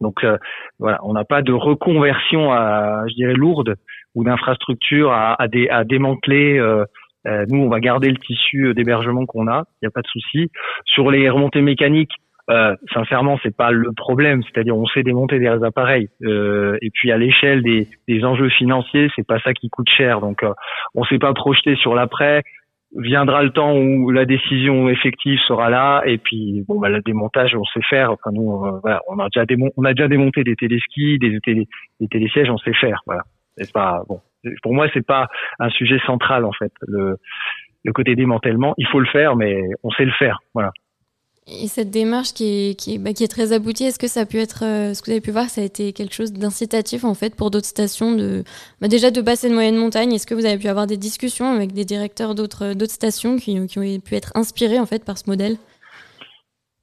Donc euh, voilà, on n'a pas de reconversion à, je dirais, lourde ou d'infrastructure à, à, dé- à démanteler. euh, euh, nous, on va garder le tissu d'hébergement qu'on a, il n'y a pas de souci. Sur les remontées mécaniques, euh, sincèrement, c'est pas le problème. C'est-à-dire, on sait démonter des appareils. Euh, et puis, à l'échelle des, des enjeux financiers, c'est pas ça qui coûte cher. Donc, euh, on s'est pas projeté sur l'après. Viendra le temps où la décision effective sera là. Et puis, bon, bah, le démontage, on sait faire. Enfin, nous, euh, voilà, on a déjà on a déjà démonté des téléskis, des, télé- des télésièges, on sait faire. Voilà. C'est pas bon. Pour moi, c'est pas un sujet central en fait. Le, le côté démantèlement, il faut le faire, mais on sait le faire. Voilà. Et cette démarche bah, qui est très aboutie, est-ce que ça a pu être, euh, ce que vous avez pu voir, ça a été quelque chose d'incitatif en fait pour d'autres stations bah, déjà de basse et de moyenne montagne Est-ce que vous avez pu avoir des discussions avec des directeurs d'autres d'autres stations qui, ont pu être inspirés en fait par ce modèle?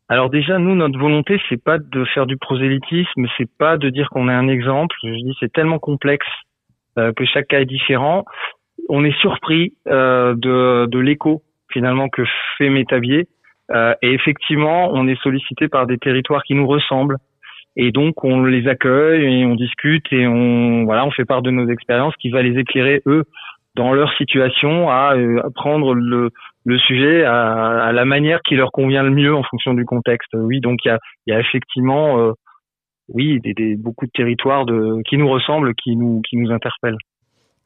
Alors déjà, nous, notre volonté, c'est pas de faire du prosélytisme, c'est pas de dire qu'on est un exemple. Je dis, c'est tellement complexe euh, que chaque cas est différent. On est surpris euh, de, de l'écho finalement que fait Métabier. Euh, et effectivement, on est sollicité par des territoires qui nous ressemblent. Et donc, on les accueille et on discute et on voilà, on fait part de nos expériences qui va les éclairer eux dans leur situation à, euh, prendre le, le sujet à, à, la manière qui leur convient le mieux en fonction du contexte. Oui, donc il y a, y a effectivement euh, oui des, des, beaucoup de territoires de, qui nous ressemblent, qui nous qui nous interpellent.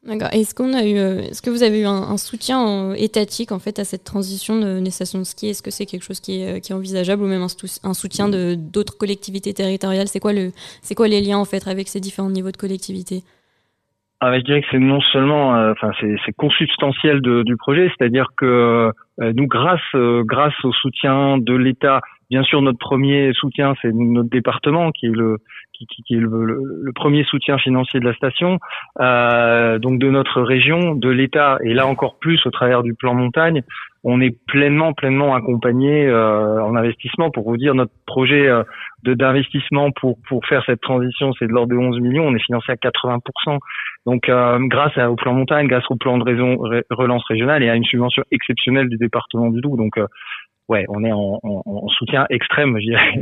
D'accord. Est-ce qu'on a eu, euh, est-ce que vous avez eu un, un soutien euh, étatique en fait à cette transition de, des stations de ski? Est-ce que c'est quelque chose qui est, qui est envisageable ou même un, soutien de d'autres collectivités territoriales? C'est quoi le, c'est quoi les liens en fait avec ces différents niveaux de collectivité? Ah, je dirais que c'est non seulement, euh, enfin c'est, c'est consubstantiel de, du projet, c'est-à-dire que euh, nous, grâce euh, grâce au soutien de l'État, bien sûr notre premier soutien c'est notre département qui est le qui, qui, qui est le, le, premier soutien financier de la station, euh, donc de notre région, de l'État, et là encore plus au travers du plan montagne, on est pleinement, pleinement accompagné euh, en investissement. Pour vous dire, notre projet euh, de d'investissement pour pour faire cette transition, c'est de l'ordre de 11 millions. On est financé à 80% Donc, euh, grâce au plan montagne, grâce au plan de raison, relance régionale et à une subvention exceptionnelle du département du Doubs. Donc, euh, ouais, on est en, en, en, soutien extrême, je dirais.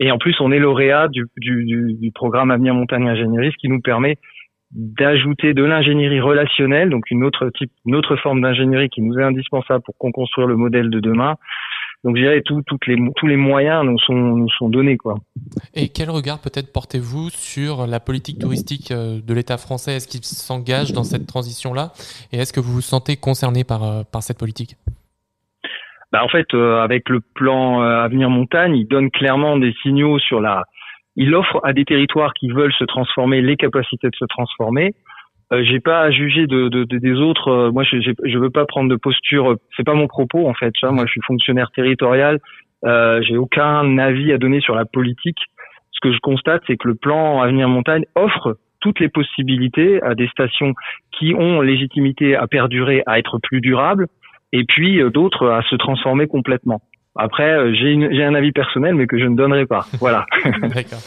Et en plus, on est lauréat du, du, du, programme Avenir Montagne Ingénierie, ce qui nous permet d'ajouter de l'ingénierie relationnelle, donc une autre type, une autre forme d'ingénierie qui nous est indispensable pour qu'on construise le modèle de demain. Donc je dirais tout, toutes les, tous les moyens nous sont, nous sont donnés quoi. Et quel regard peut-être portez-vous sur la politique touristique euh, de l'État français? Est-ce qu'il s'engage dans cette transition-là? Et est-ce que vous vous sentez concerné par, euh, par cette politique? Bah en fait, euh, avec le plan euh, Avenir Montagne, il donne clairement des signaux sur la. Il offre à des territoires qui veulent se transformer les capacités de se transformer. Euh, j'ai pas à juger de, de, de des autres. Euh, moi, je je veux pas prendre de posture. C'est pas mon propos en fait. Moi, je suis fonctionnaire territorial. Euh, j'ai aucun avis à donner sur la politique. Ce que je constate, c'est que le plan Avenir Montagne offre toutes les possibilités à des stations qui ont légitimité à perdurer, à être plus durables, et puis euh, d'autres à se transformer complètement. Après, euh, j'ai un avis personnel, mais que je ne donnerai pas. Voilà. D'accord.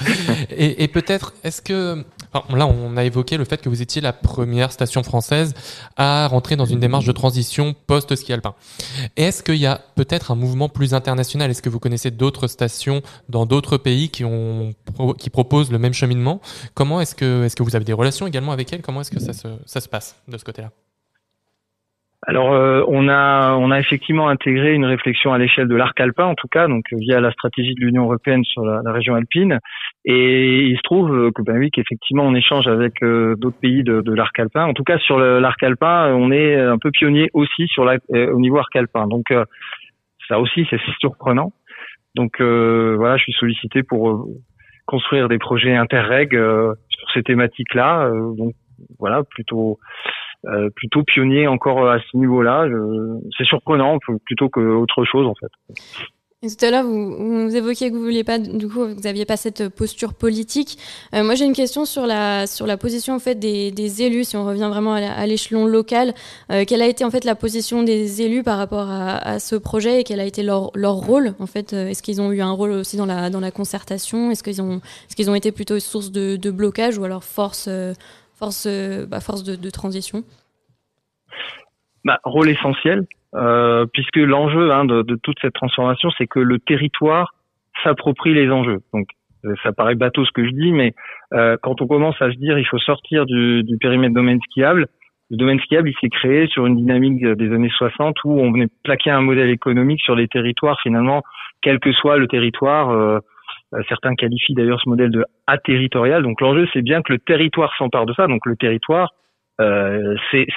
Et, et peut-être, est-ce que enfin, là, on a évoqué le fait que vous étiez la première station française à rentrer dans une démarche de transition post-ski alpin. Est-ce qu'il y a peut-être un mouvement plus international? Est-ce que vous connaissez d'autres stations dans d'autres pays qui ont qui proposent le même cheminement? Comment est-ce que est-ce que vous avez des relations également avec elles? Comment est-ce que ça se ça se passe de ce côté-là? Alors, euh, on a on a effectivement intégré une réflexion à l'échelle de l'arc alpin, en tout cas, donc via la stratégie de l'Union européenne sur la, région alpine. Et il se trouve que ben oui, qu'effectivement, on échange avec euh, d'autres pays de, l'arc alpin. En tout cas, sur l'arc alpin, on est un peu pionnier aussi sur la, euh, au niveau arc alpin. Donc, euh, ça aussi, c'est surprenant. Donc euh, voilà, je suis sollicité pour construire des projets interreg sur ces thématiques-là. donc voilà, plutôt euh, plutôt pionnier encore à ce niveau-là. C'est surprenant plutôt qu'autre chose en fait. Tout à l'heure, vous, vous, évoquiez que vous vouliez pas, du coup, vous aviez pas cette posture politique. Euh, moi, j'ai une question sur la sur la position en fait des, élus. Si on revient vraiment à l'échelon local, euh, quelle a été en fait la position des élus par rapport à, ce projet et quel a été leur leur rôle en fait? Est-ce qu'ils ont eu un rôle aussi dans la dans la concertation? Est-ce qu'ils ont est-ce qu'ils ont été plutôt source de blocage ou alors force force, bah, force de, transition bah, Rôle essentiel, euh, puisque l'enjeu hein, de, toute cette transformation, c'est que le territoire s'approprie les enjeux. Donc, ça paraît bateau ce que je dis, mais euh, quand on commence à se dire il faut sortir du, du périmètre domaine skiable, le domaine skiable, il s'est créé sur une dynamique des années 60 où on venait plaquer un modèle économique sur les territoires finalement, quel que soit le territoire. Euh, euh, certains qualifient d'ailleurs ce modèle de aterritorial. Donc l'enjeu, c'est bien que le territoire s'empare de ça. Donc le territoire, euh, ces,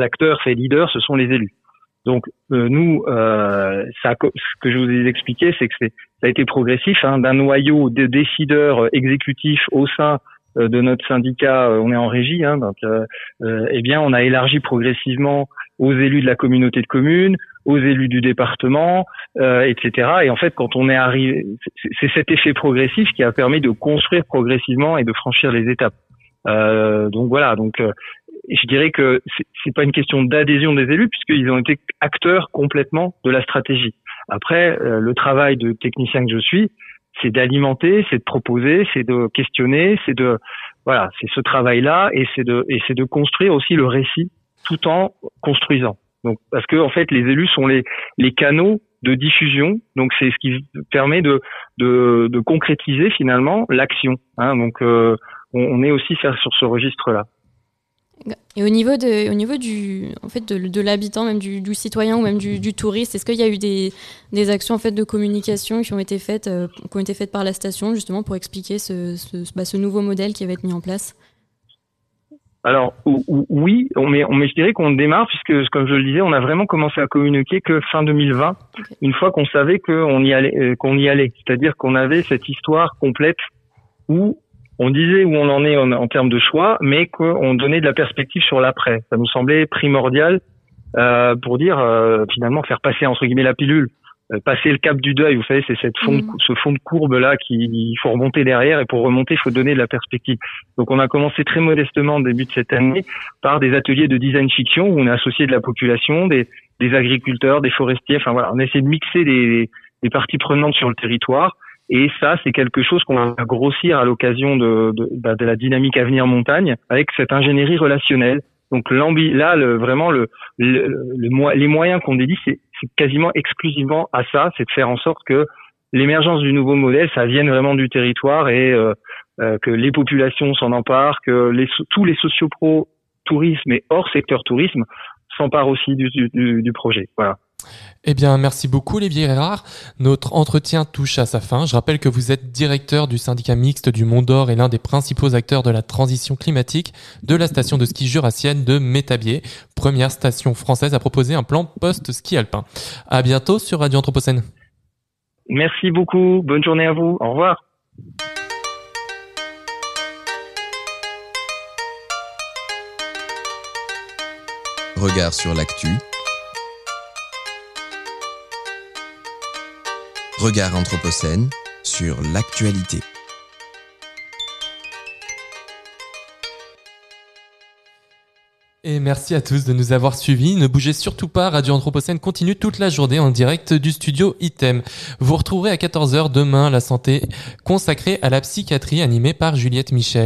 acteurs, ces leaders, ce sont les élus. Donc euh, nous, euh, ça, ce que je vous ai expliqué, c'est que ça a été progressif, hein, d'un noyau de décideurs exécutifs au sein euh, de notre syndicat, euh, on est en régie, hein, donc euh, euh, eh bien on a élargi progressivement aux élus de la communauté de communes, aux élus du département, euh, etc. Et en fait, quand on est arrivé, c'est cet effet progressif qui a permis de construire progressivement et de franchir les étapes. Euh, donc voilà, donc euh, je dirais que c'est pas une question d'adhésion des élus puisqu'ils ont été acteurs complètement de la stratégie. Après, euh, le travail de technicien que je suis, c'est d'alimenter, c'est de proposer, c'est de questionner, c'est de voilà, c'est ce travail-là et c'est de et c'est de construire aussi le récit tout en construisant. Donc parce que en fait, les élus sont les canaux de diffusion, donc c'est ce qui permet de de, concrétiser finalement l'action. Hein, donc euh, on, est aussi sur ce registre-là. Et au niveau de, au niveau du, en fait, de, l'habitant, même du, citoyen ou même du, touriste, est-ce qu'il y a eu des, des actions en fait de communication qui ont été faites, euh, qui ont été faites par la station justement pour expliquer ce, ce, bah, ce nouveau modèle qui va être mis en place? Alors ou- ou- oui, on, mais, on, mais je dirais qu'on démarre puisque, comme je le disais, on a vraiment commencé à communiquer que fin 2020, Ok. une fois qu'on savait qu'on y allait, euh, qu'on y allait. C'est-à-dire qu'on avait cette histoire complète où on disait où on en est en, en termes de choix, mais qu'on donnait de la perspective sur l'après. Ça nous semblait primordial euh, pour dire euh, finalement faire passer entre guillemets la pilule, passer le cap du deuil. Vous savez, c'est cette fond ce fond de courbe là qui il faut remonter derrière et pour remonter, il faut donner de la perspective. Donc on a commencé très modestement au début de cette année par des ateliers de design fiction où on a associé de la population, des, des agriculteurs, des forestiers. Enfin voilà, on essaie de mixer des, des parties prenantes sur le territoire. Et ça, c'est quelque chose qu'on va grossir à l'occasion de, de, bah, de la dynamique Avenir Montagne avec cette ingénierie relationnelle. Donc là, le, vraiment, les moyens qu'on dédie, c'est quasiment exclusivement à ça, c'est de faire en sorte que l'émergence du nouveau modèle, ça vienne vraiment du territoire et euh, euh, que les populations s'en emparent, que les, tous les sociopros tourisme et hors secteur tourisme s'emparent aussi du- du projet. Voilà. Eh bien, merci beaucoup, Olivier Gérard. Notre entretien touche à sa fin. Je rappelle que vous êtes directeur du syndicat mixte du Mont d'Or et l'un des principaux acteurs de la transition climatique de la station de ski jurassienne de Métabier, première station française à proposer un plan post-ski alpin. À bientôt sur Radio Anthropocène. Merci beaucoup. Bonne journée à vous. Au revoir. Regard sur l'actu. Regard Anthropocène sur l'actualité. Et merci à tous de nous avoir suivis. Ne bougez surtout pas, Radio Anthropocène continue toute la journée en direct du studio Item. Vous retrouverez à 14h demain la santé consacrée à la psychiatrie animée par Juliette Michel.